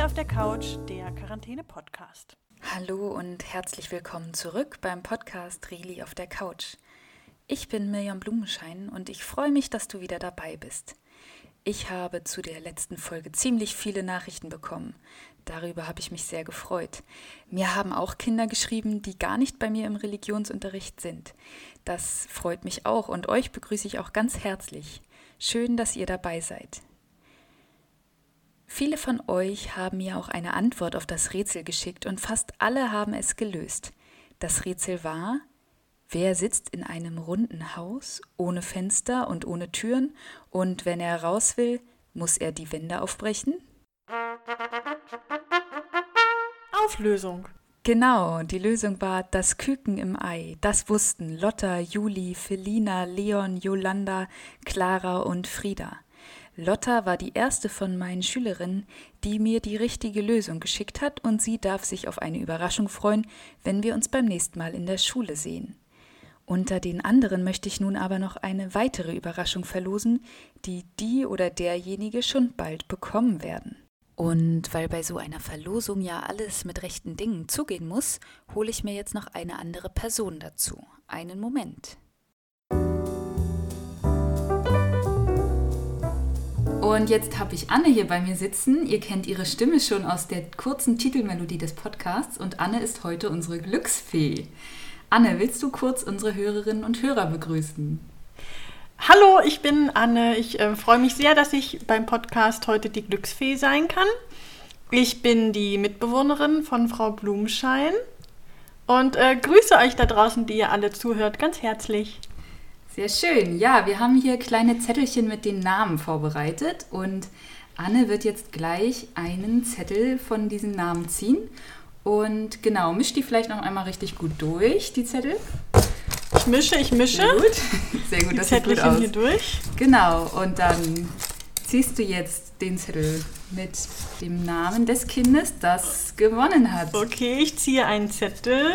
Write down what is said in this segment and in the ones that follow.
Reli auf der Couch, der Quarantäne-Podcast. Hallo und herzlich willkommen zurück beim Podcast Reli auf der Couch. Ich bin Mirjam Blumenschein und ich freue mich, dass du wieder dabei bist. Ich habe zu der letzten Folge ziemlich viele Nachrichten bekommen. Darüber habe ich mich sehr gefreut. Mir haben auch Kinder geschrieben, die gar nicht bei mir im Religionsunterricht sind. Das freut mich auch und euch begrüße ich auch ganz herzlich. Schön, dass ihr dabei seid. Viele von euch haben mir auch eine Antwort auf das Rätsel geschickt und fast alle haben es gelöst. Das Rätsel war, wer sitzt in einem runden Haus ohne Fenster und ohne Türen und wenn er raus will, muss er die Wände aufbrechen? Auflösung. Genau, die Lösung war das Küken im Ei. Das wussten Lotta, Juli, Felina, Leon, Jolanda, Clara und Frieda. Lotta war die erste von meinen Schülerinnen, die mir die richtige Lösung geschickt hat, und sie darf sich auf eine Überraschung freuen, wenn wir uns beim nächsten Mal in der Schule sehen. Unter den anderen möchte ich nun aber noch eine weitere Überraschung verlosen, die die oder derjenige schon bald bekommen werden. Und weil bei so einer Verlosung ja alles mit rechten Dingen zugehen muss, hole ich mir jetzt noch eine andere Person dazu. Einen Moment. Und jetzt habe ich Anne hier bei mir sitzen. Ihr kennt ihre Stimme schon aus der kurzen Titelmelodie des Podcasts und Anne ist heute unsere Glücksfee. Anne, willst du kurz unsere Hörerinnen und Hörer begrüßen? Hallo, ich bin Anne. Ich äh, freue mich sehr, dass ich beim Podcast heute die Glücksfee sein kann. Ich bin die Mitbewohnerin von Frau Blumenschein und äh, grüße euch da draußen, die ihr alle zuhört, ganz herzlich. Sehr schön. Ja, wir haben hier kleine Zettelchen mit den Namen vorbereitet und Anne wird jetzt gleich einen Zettel von diesem Namen ziehen. Und genau, mischt die vielleicht noch einmal richtig gut durch, die Zettel. Ich mische, ich mische. Sehr gut. Sehr gut, die das Zettelchen sieht gut aus. hier durch. Genau, und dann ziehst du jetzt den Zettel mit dem Namen des Kindes, das gewonnen hat. Okay, ich ziehe einen Zettel.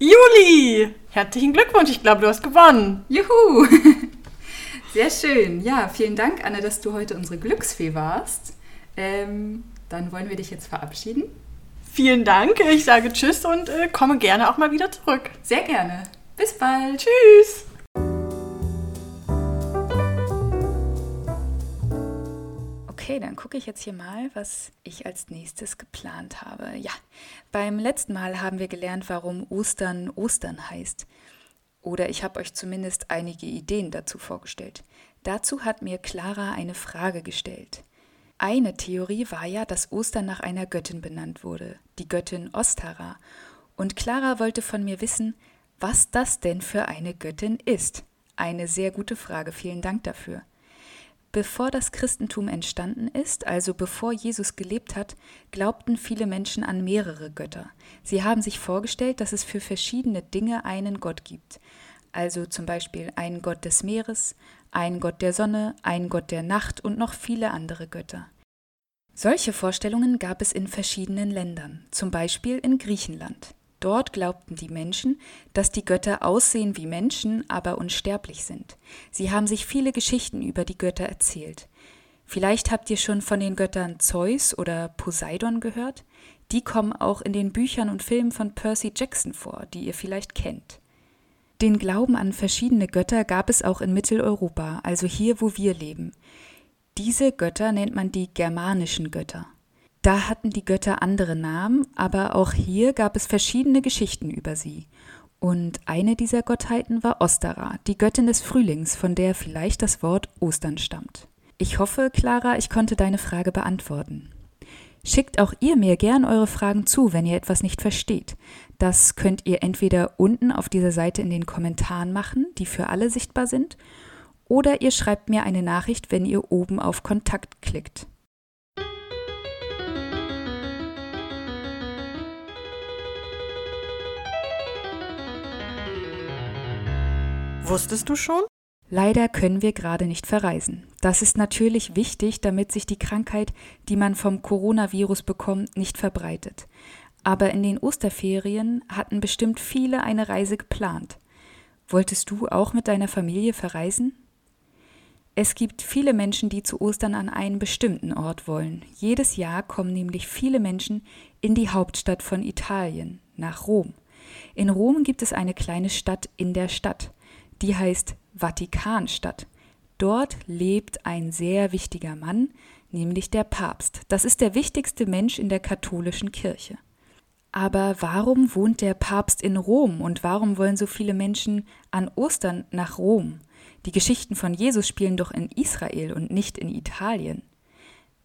Juli! Herzlichen Glückwunsch, ich glaube, du hast gewonnen. Juhu! Sehr schön. Ja, vielen Dank, Anne, dass du heute unsere Glücksfee warst. Ähm, dann wollen wir dich jetzt verabschieden. Vielen Dank, ich sage Tschüss und äh, komme gerne auch mal wieder zurück. Sehr gerne. Bis bald. Tschüss! Okay, dann gucke ich jetzt hier mal, was ich als nächstes geplant habe. Ja, beim letzten Mal haben wir gelernt, warum Ostern Ostern heißt. Oder ich habe euch zumindest einige Ideen dazu vorgestellt. Dazu hat mir Clara eine Frage gestellt. Eine Theorie war ja, dass Ostern nach einer Göttin benannt wurde, die Göttin Ostara. Und Clara wollte von mir wissen, was das denn für eine Göttin ist. Eine sehr gute Frage, vielen Dank dafür. Bevor das Christentum entstanden ist, also bevor Jesus gelebt hat, glaubten viele Menschen an mehrere Götter. Sie haben sich vorgestellt, dass es für verschiedene Dinge einen Gott gibt. Also zum Beispiel einen Gott des Meeres, einen Gott der Sonne, einen Gott der Nacht und noch viele andere Götter. Solche Vorstellungen gab es in verschiedenen Ländern, zum Beispiel in Griechenland. Dort glaubten die Menschen, dass die Götter aussehen wie Menschen, aber unsterblich sind. Sie haben sich viele Geschichten über die Götter erzählt. Vielleicht habt ihr schon von den Göttern Zeus oder Poseidon gehört. Die kommen auch in den Büchern und Filmen von Percy Jackson vor, die ihr vielleicht kennt. Den Glauben an verschiedene Götter gab es auch in Mitteleuropa, also hier, wo wir leben. Diese Götter nennt man die germanischen Götter. Da hatten die Götter andere Namen, aber auch hier gab es verschiedene Geschichten über sie. Und eine dieser Gottheiten war Ostara, die Göttin des Frühlings, von der vielleicht das Wort Ostern stammt. Ich hoffe, Clara, ich konnte deine Frage beantworten. Schickt auch ihr mir gern eure Fragen zu, wenn ihr etwas nicht versteht. Das könnt ihr entweder unten auf dieser Seite in den Kommentaren machen, die für alle sichtbar sind, oder ihr schreibt mir eine Nachricht, wenn ihr oben auf Kontakt klickt. Wusstest du schon? Leider können wir gerade nicht verreisen. Das ist natürlich wichtig, damit sich die Krankheit, die man vom Coronavirus bekommt, nicht verbreitet. Aber in den Osterferien hatten bestimmt viele eine Reise geplant. Wolltest du auch mit deiner Familie verreisen? Es gibt viele Menschen, die zu Ostern an einen bestimmten Ort wollen. Jedes Jahr kommen nämlich viele Menschen in die Hauptstadt von Italien, nach Rom. In Rom gibt es eine kleine Stadt in der Stadt, die heißt Vatikanstadt. Dort lebt ein sehr wichtiger Mann, nämlich der Papst. Das ist der wichtigste Mensch in der katholischen Kirche. Aber warum wohnt der Papst in Rom und warum wollen so viele Menschen an Ostern nach Rom? Die Geschichten von Jesus spielen doch in Israel und nicht in Italien.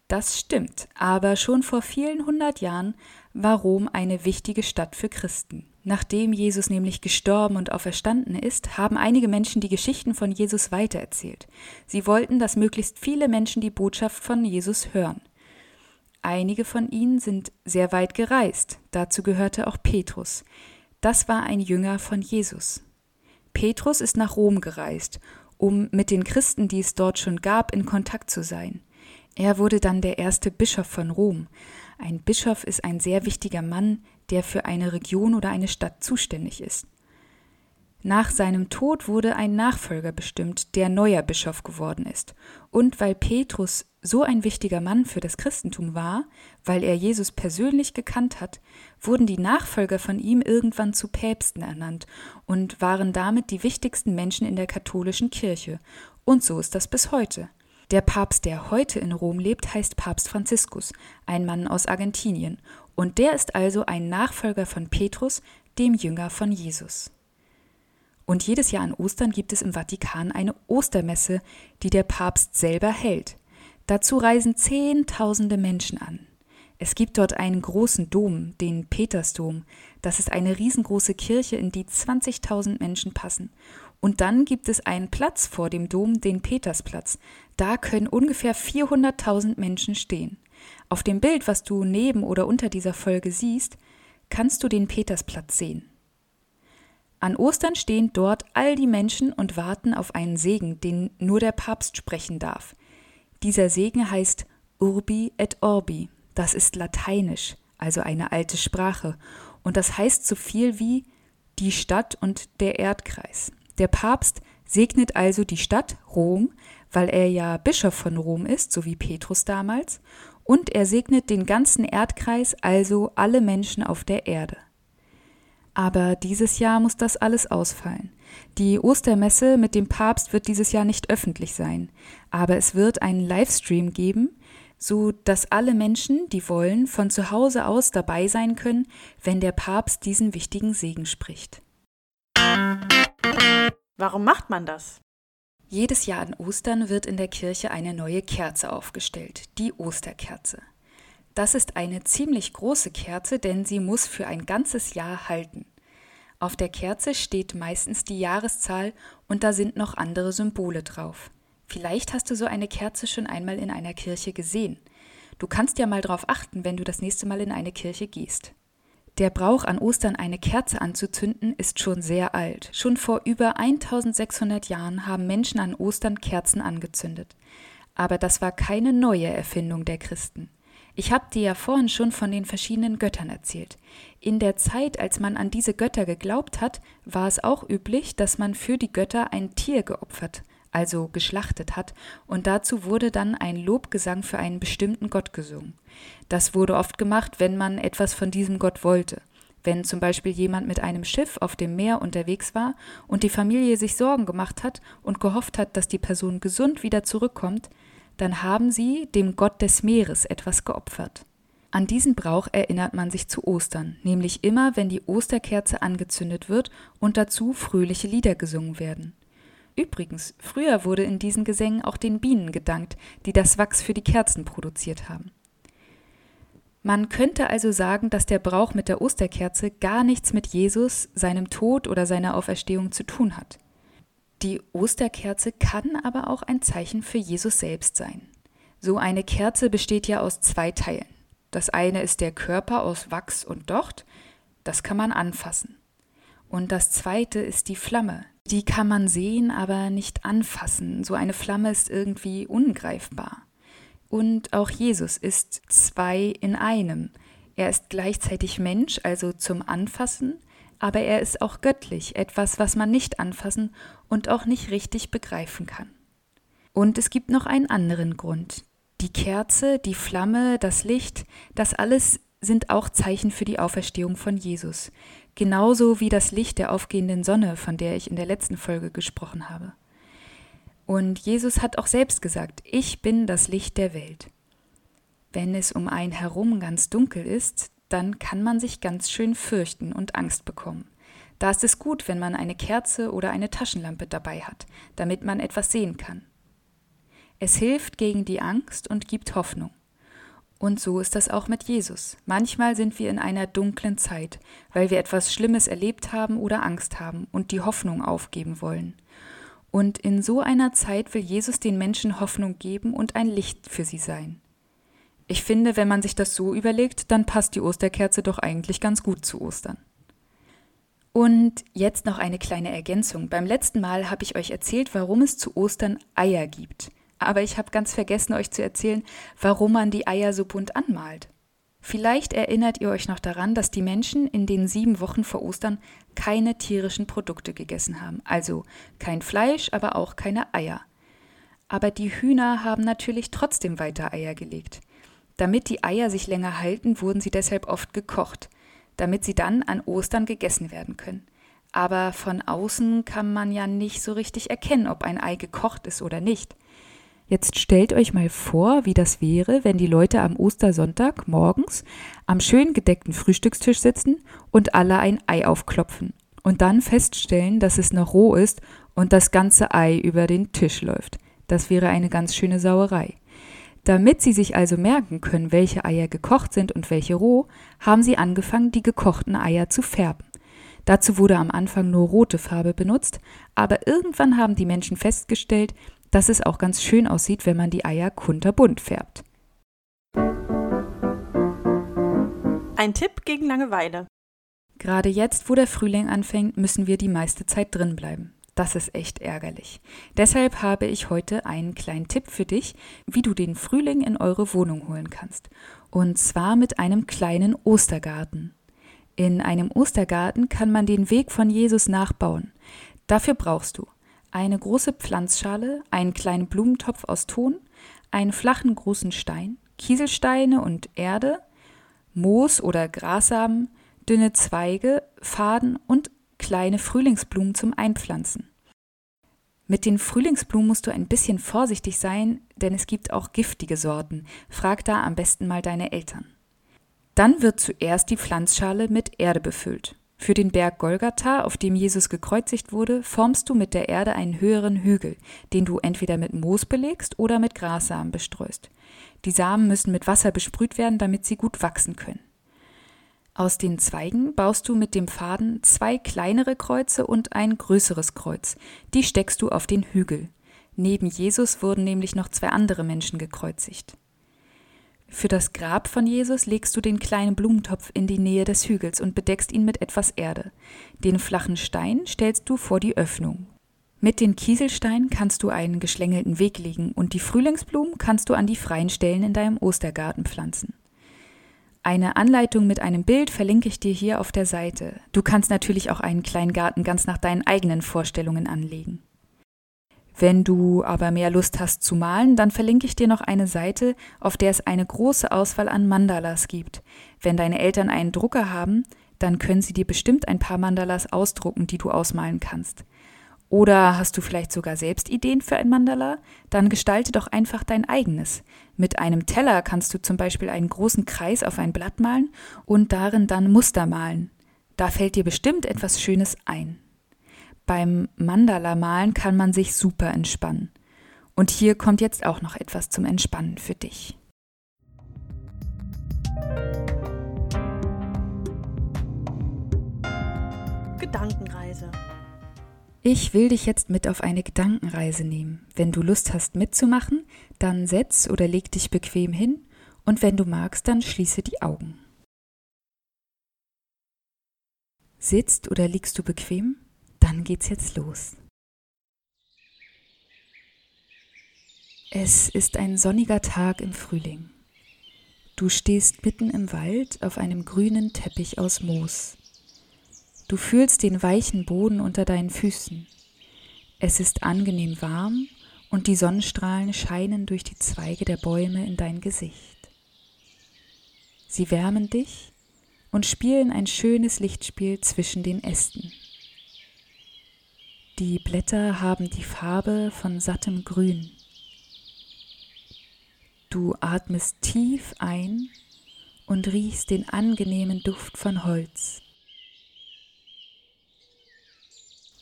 Das stimmt, aber schon vor vielen hundert Jahren war Rom eine wichtige Stadt für Christen. Nachdem Jesus nämlich gestorben und auferstanden ist, haben einige Menschen die Geschichten von Jesus weitererzählt. Sie wollten, dass möglichst viele Menschen die Botschaft von Jesus hören. Einige von ihnen sind sehr weit gereist, dazu gehörte auch Petrus. Das war ein Jünger von Jesus. Petrus ist nach Rom gereist, um mit den Christen, die es dort schon gab, in Kontakt zu sein. Er wurde dann der erste Bischof von Rom. Ein Bischof ist ein sehr wichtiger Mann, der für eine Region oder eine Stadt zuständig ist. Nach seinem Tod wurde ein Nachfolger bestimmt, der neuer Bischof geworden ist. Und weil Petrus so ein wichtiger Mann für das Christentum war, weil er Jesus persönlich gekannt hat, wurden die Nachfolger von ihm irgendwann zu Päpsten ernannt und waren damit die wichtigsten Menschen in der katholischen Kirche. Und so ist das bis heute. Der Papst, der heute in Rom lebt, heißt Papst Franziskus, ein Mann aus Argentinien, und der ist also ein Nachfolger von Petrus, dem Jünger von Jesus. Und jedes Jahr an Ostern gibt es im Vatikan eine Ostermesse, die der Papst selber hält. Dazu reisen Zehntausende Menschen an. Es gibt dort einen großen Dom, den Petersdom. Das ist eine riesengroße Kirche, in die 20.000 Menschen passen. Und dann gibt es einen Platz vor dem Dom, den Petersplatz. Da können ungefähr 400.000 Menschen stehen. Auf dem Bild, was du neben oder unter dieser Folge siehst, kannst du den Petersplatz sehen. An Ostern stehen dort all die Menschen und warten auf einen Segen, den nur der Papst sprechen darf. Dieser Segen heißt Urbi et Orbi. Das ist lateinisch, also eine alte Sprache, und das heißt so viel wie die Stadt und der Erdkreis. Der Papst segnet also die Stadt Rom, weil er ja Bischof von Rom ist, so wie Petrus damals, und er segnet den ganzen Erdkreis, also alle Menschen auf der Erde. Aber dieses Jahr muss das alles ausfallen. Die Ostermesse mit dem Papst wird dieses Jahr nicht öffentlich sein, aber es wird einen Livestream geben, so dass alle Menschen, die wollen, von zu Hause aus dabei sein können, wenn der Papst diesen wichtigen Segen spricht. Warum macht man das? Jedes Jahr an Ostern wird in der Kirche eine neue Kerze aufgestellt, die Osterkerze. Das ist eine ziemlich große Kerze, denn sie muss für ein ganzes Jahr halten. Auf der Kerze steht meistens die Jahreszahl und da sind noch andere Symbole drauf. Vielleicht hast du so eine Kerze schon einmal in einer Kirche gesehen. Du kannst ja mal drauf achten, wenn du das nächste Mal in eine Kirche gehst. Der Brauch an Ostern eine Kerze anzuzünden ist schon sehr alt. Schon vor über 1600 Jahren haben Menschen an Ostern Kerzen angezündet. Aber das war keine neue Erfindung der Christen. Ich habe dir ja vorhin schon von den verschiedenen Göttern erzählt. In der Zeit, als man an diese Götter geglaubt hat, war es auch üblich, dass man für die Götter ein Tier geopfert, also geschlachtet hat, und dazu wurde dann ein Lobgesang für einen bestimmten Gott gesungen. Das wurde oft gemacht, wenn man etwas von diesem Gott wollte. Wenn zum Beispiel jemand mit einem Schiff auf dem Meer unterwegs war und die Familie sich Sorgen gemacht hat und gehofft hat, dass die Person gesund wieder zurückkommt, dann haben sie dem Gott des Meeres etwas geopfert. An diesen Brauch erinnert man sich zu Ostern, nämlich immer, wenn die Osterkerze angezündet wird und dazu fröhliche Lieder gesungen werden. Übrigens, früher wurde in diesen Gesängen auch den Bienen gedankt, die das Wachs für die Kerzen produziert haben. Man könnte also sagen, dass der Brauch mit der Osterkerze gar nichts mit Jesus, seinem Tod oder seiner Auferstehung zu tun hat. Die Osterkerze kann aber auch ein Zeichen für Jesus selbst sein. So eine Kerze besteht ja aus zwei Teilen. Das eine ist der Körper aus Wachs und Docht, das kann man anfassen. Und das zweite ist die Flamme. Die kann man sehen, aber nicht anfassen. So eine Flamme ist irgendwie ungreifbar. Und auch Jesus ist zwei in einem. Er ist gleichzeitig Mensch, also zum Anfassen, aber er ist auch göttlich, etwas, was man nicht anfassen und auch nicht richtig begreifen kann. Und es gibt noch einen anderen Grund. Die Kerze, die Flamme, das Licht, das alles sind auch Zeichen für die Auferstehung von Jesus, genauso wie das Licht der aufgehenden Sonne, von der ich in der letzten Folge gesprochen habe. Und Jesus hat auch selbst gesagt, ich bin das Licht der Welt. Wenn es um einen herum ganz dunkel ist, dann kann man sich ganz schön fürchten und Angst bekommen. Da ist es gut, wenn man eine Kerze oder eine Taschenlampe dabei hat, damit man etwas sehen kann. Es hilft gegen die Angst und gibt Hoffnung. Und so ist das auch mit Jesus. Manchmal sind wir in einer dunklen Zeit, weil wir etwas Schlimmes erlebt haben oder Angst haben und die Hoffnung aufgeben wollen. Und in so einer Zeit will Jesus den Menschen Hoffnung geben und ein Licht für sie sein. Ich finde, wenn man sich das so überlegt, dann passt die Osterkerze doch eigentlich ganz gut zu Ostern. Und jetzt noch eine kleine Ergänzung. Beim letzten Mal habe ich euch erzählt, warum es zu Ostern Eier gibt aber ich habe ganz vergessen euch zu erzählen, warum man die Eier so bunt anmalt. Vielleicht erinnert ihr euch noch daran, dass die Menschen in den sieben Wochen vor Ostern keine tierischen Produkte gegessen haben, also kein Fleisch, aber auch keine Eier. Aber die Hühner haben natürlich trotzdem weiter Eier gelegt. Damit die Eier sich länger halten, wurden sie deshalb oft gekocht, damit sie dann an Ostern gegessen werden können. Aber von außen kann man ja nicht so richtig erkennen, ob ein Ei gekocht ist oder nicht. Jetzt stellt euch mal vor, wie das wäre, wenn die Leute am Ostersonntag morgens am schön gedeckten Frühstückstisch sitzen und alle ein Ei aufklopfen und dann feststellen, dass es noch roh ist und das ganze Ei über den Tisch läuft. Das wäre eine ganz schöne Sauerei. Damit sie sich also merken können, welche Eier gekocht sind und welche roh, haben sie angefangen, die gekochten Eier zu färben. Dazu wurde am Anfang nur rote Farbe benutzt, aber irgendwann haben die Menschen festgestellt, dass es auch ganz schön aussieht, wenn man die Eier kunterbunt färbt. Ein Tipp gegen Langeweile. Gerade jetzt, wo der Frühling anfängt, müssen wir die meiste Zeit drin bleiben. Das ist echt ärgerlich. Deshalb habe ich heute einen kleinen Tipp für dich, wie du den Frühling in eure Wohnung holen kannst. Und zwar mit einem kleinen Ostergarten. In einem Ostergarten kann man den Weg von Jesus nachbauen. Dafür brauchst du eine große Pflanzschale, einen kleinen Blumentopf aus Ton, einen flachen großen Stein, Kieselsteine und Erde, Moos oder Grassamen, dünne Zweige, Faden und kleine Frühlingsblumen zum Einpflanzen. Mit den Frühlingsblumen musst du ein bisschen vorsichtig sein, denn es gibt auch giftige Sorten. Frag da am besten mal deine Eltern. Dann wird zuerst die Pflanzschale mit Erde befüllt. Für den Berg Golgatha, auf dem Jesus gekreuzigt wurde, formst du mit der Erde einen höheren Hügel, den du entweder mit Moos belegst oder mit Grassamen bestreust. Die Samen müssen mit Wasser besprüht werden, damit sie gut wachsen können. Aus den Zweigen baust du mit dem Faden zwei kleinere Kreuze und ein größeres Kreuz. Die steckst du auf den Hügel. Neben Jesus wurden nämlich noch zwei andere Menschen gekreuzigt. Für das Grab von Jesus legst du den kleinen Blumentopf in die Nähe des Hügels und bedeckst ihn mit etwas Erde. Den flachen Stein stellst du vor die Öffnung. Mit den Kieselsteinen kannst du einen geschlängelten Weg legen und die Frühlingsblumen kannst du an die freien Stellen in deinem Ostergarten pflanzen. Eine Anleitung mit einem Bild verlinke ich dir hier auf der Seite. Du kannst natürlich auch einen kleinen Garten ganz nach deinen eigenen Vorstellungen anlegen. Wenn du aber mehr Lust hast zu malen, dann verlinke ich dir noch eine Seite, auf der es eine große Auswahl an Mandalas gibt. Wenn deine Eltern einen Drucker haben, dann können sie dir bestimmt ein paar Mandalas ausdrucken, die du ausmalen kannst. Oder hast du vielleicht sogar selbst Ideen für ein Mandala? Dann gestalte doch einfach dein eigenes. Mit einem Teller kannst du zum Beispiel einen großen Kreis auf ein Blatt malen und darin dann Muster malen. Da fällt dir bestimmt etwas Schönes ein. Beim Mandala-Malen kann man sich super entspannen. Und hier kommt jetzt auch noch etwas zum Entspannen für dich. Gedankenreise. Ich will dich jetzt mit auf eine Gedankenreise nehmen. Wenn du Lust hast mitzumachen, dann setz oder leg dich bequem hin und wenn du magst, dann schließe die Augen. Sitzt oder liegst du bequem? Dann geht's jetzt los. Es ist ein sonniger Tag im Frühling. Du stehst mitten im Wald auf einem grünen Teppich aus Moos. Du fühlst den weichen Boden unter deinen Füßen. Es ist angenehm warm und die Sonnenstrahlen scheinen durch die Zweige der Bäume in dein Gesicht. Sie wärmen dich und spielen ein schönes Lichtspiel zwischen den Ästen. Die Blätter haben die Farbe von sattem Grün. Du atmest tief ein und riechst den angenehmen Duft von Holz.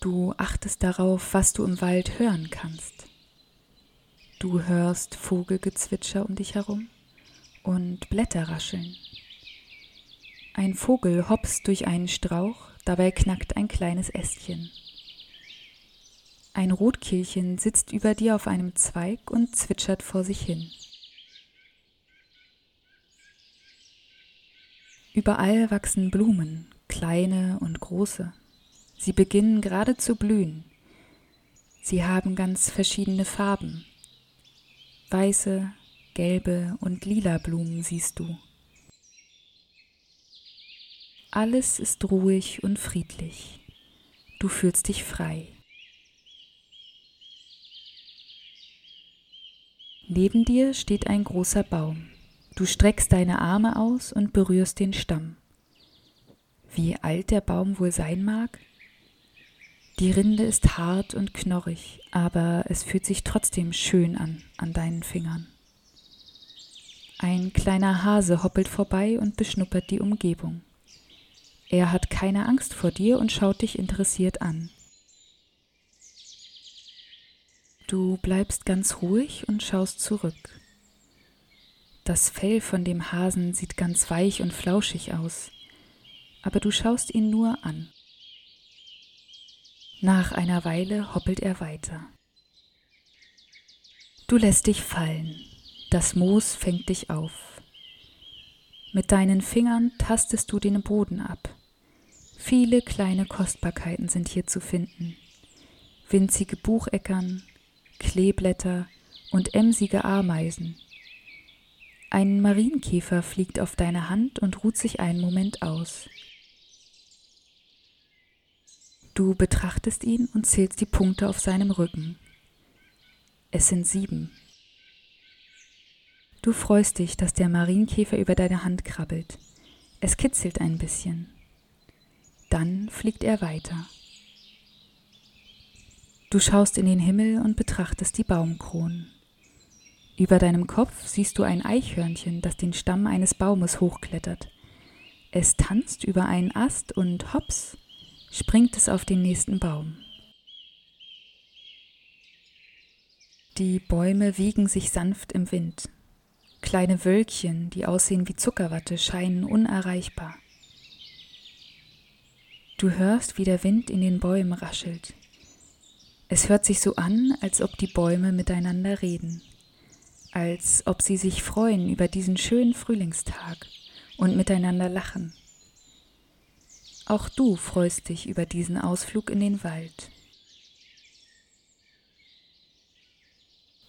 Du achtest darauf, was du im Wald hören kannst. Du hörst Vogelgezwitscher um dich herum und Blätter rascheln. Ein Vogel hopst durch einen Strauch, dabei knackt ein kleines Ästchen. Ein Rotkehlchen sitzt über dir auf einem Zweig und zwitschert vor sich hin. Überall wachsen Blumen, kleine und große. Sie beginnen gerade zu blühen. Sie haben ganz verschiedene Farben. Weiße, gelbe und lila Blumen siehst du. Alles ist ruhig und friedlich. Du fühlst dich frei. Neben dir steht ein großer Baum. Du streckst deine Arme aus und berührst den Stamm. Wie alt der Baum wohl sein mag? Die Rinde ist hart und knorrig, aber es fühlt sich trotzdem schön an an deinen Fingern. Ein kleiner Hase hoppelt vorbei und beschnuppert die Umgebung. Er hat keine Angst vor dir und schaut dich interessiert an. Du bleibst ganz ruhig und schaust zurück. Das Fell von dem Hasen sieht ganz weich und flauschig aus, aber du schaust ihn nur an. Nach einer Weile hoppelt er weiter. Du lässt dich fallen, das Moos fängt dich auf. Mit deinen Fingern tastest du den Boden ab. Viele kleine Kostbarkeiten sind hier zu finden. Winzige Bucheckern, Kleeblätter und emsige Ameisen, ein Marienkäfer fliegt auf deine Hand und ruht sich einen Moment aus. Du betrachtest ihn und zählst die Punkte auf seinem Rücken. Es sind sieben. Du freust dich, dass der Marienkäfer über deine Hand krabbelt. Es kitzelt ein bisschen. Dann fliegt er weiter. Du schaust in den Himmel und betrachtest die Baumkronen. Über deinem Kopf siehst du ein Eichhörnchen, das den Stamm eines Baumes hochklettert. Es tanzt über einen Ast und hops, springt es auf den nächsten Baum. Die Bäume wiegen sich sanft im Wind. Kleine Wölkchen, die aussehen wie Zuckerwatte, scheinen unerreichbar. Du hörst, wie der Wind in den Bäumen raschelt. Es hört sich so an, als ob die Bäume miteinander reden als ob sie sich freuen über diesen schönen Frühlingstag und miteinander lachen. Auch du freust dich über diesen Ausflug in den Wald.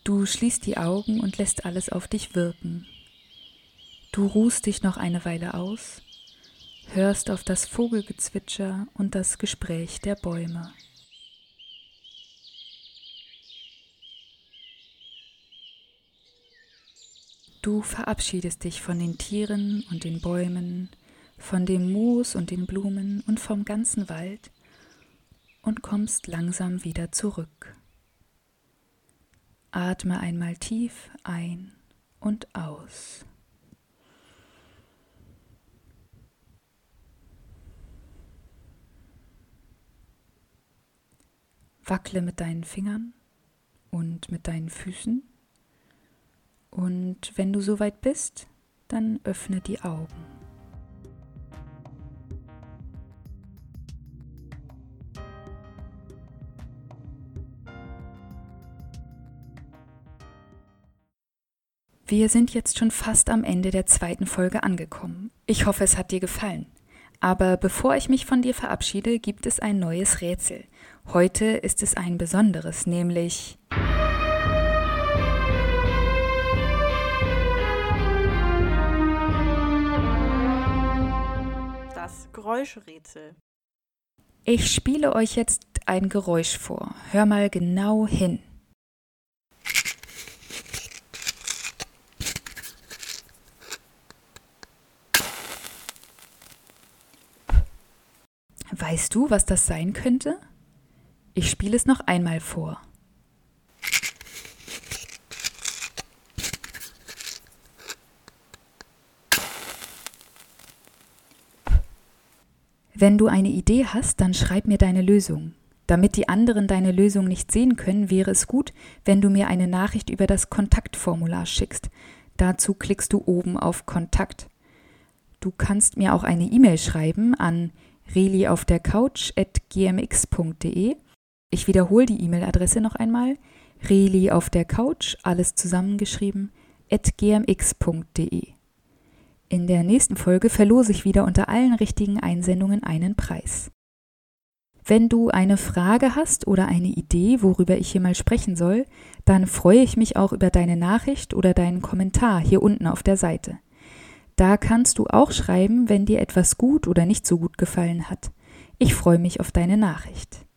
Du schließt die Augen und lässt alles auf dich wirken. Du ruhst dich noch eine Weile aus, hörst auf das Vogelgezwitscher und das Gespräch der Bäume. Du verabschiedest dich von den Tieren und den Bäumen, von dem Moos und den Blumen und vom ganzen Wald und kommst langsam wieder zurück. Atme einmal tief ein und aus. Wackle mit deinen Fingern und mit deinen Füßen und wenn du soweit bist, dann öffne die Augen. Wir sind jetzt schon fast am Ende der zweiten Folge angekommen. Ich hoffe, es hat dir gefallen. Aber bevor ich mich von dir verabschiede, gibt es ein neues Rätsel. Heute ist es ein besonderes, nämlich Geräuschrätsel. Ich spiele euch jetzt ein Geräusch vor. Hör mal genau hin. Weißt du, was das sein könnte? Ich spiele es noch einmal vor. Wenn du eine Idee hast, dann schreib mir deine Lösung. Damit die anderen deine Lösung nicht sehen können, wäre es gut, wenn du mir eine Nachricht über das Kontaktformular schickst. Dazu klickst du oben auf Kontakt. Du kannst mir auch eine E-Mail schreiben an reliaufdercouch.gmx.de. Ich wiederhole die E-Mail-Adresse noch einmal. Reli auf der Couch, alles zusammengeschrieben, at gmx.de. In der nächsten Folge verlose ich wieder unter allen richtigen Einsendungen einen Preis. Wenn du eine Frage hast oder eine Idee, worüber ich hier mal sprechen soll, dann freue ich mich auch über deine Nachricht oder deinen Kommentar hier unten auf der Seite. Da kannst du auch schreiben, wenn dir etwas gut oder nicht so gut gefallen hat. Ich freue mich auf deine Nachricht.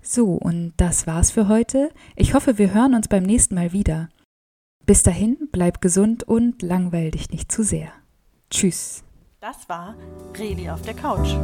So, und das war's für heute. Ich hoffe, wir hören uns beim nächsten Mal wieder. Bis dahin, bleib gesund und langweil dich nicht zu sehr. Tschüss. Das war Reli auf der Couch.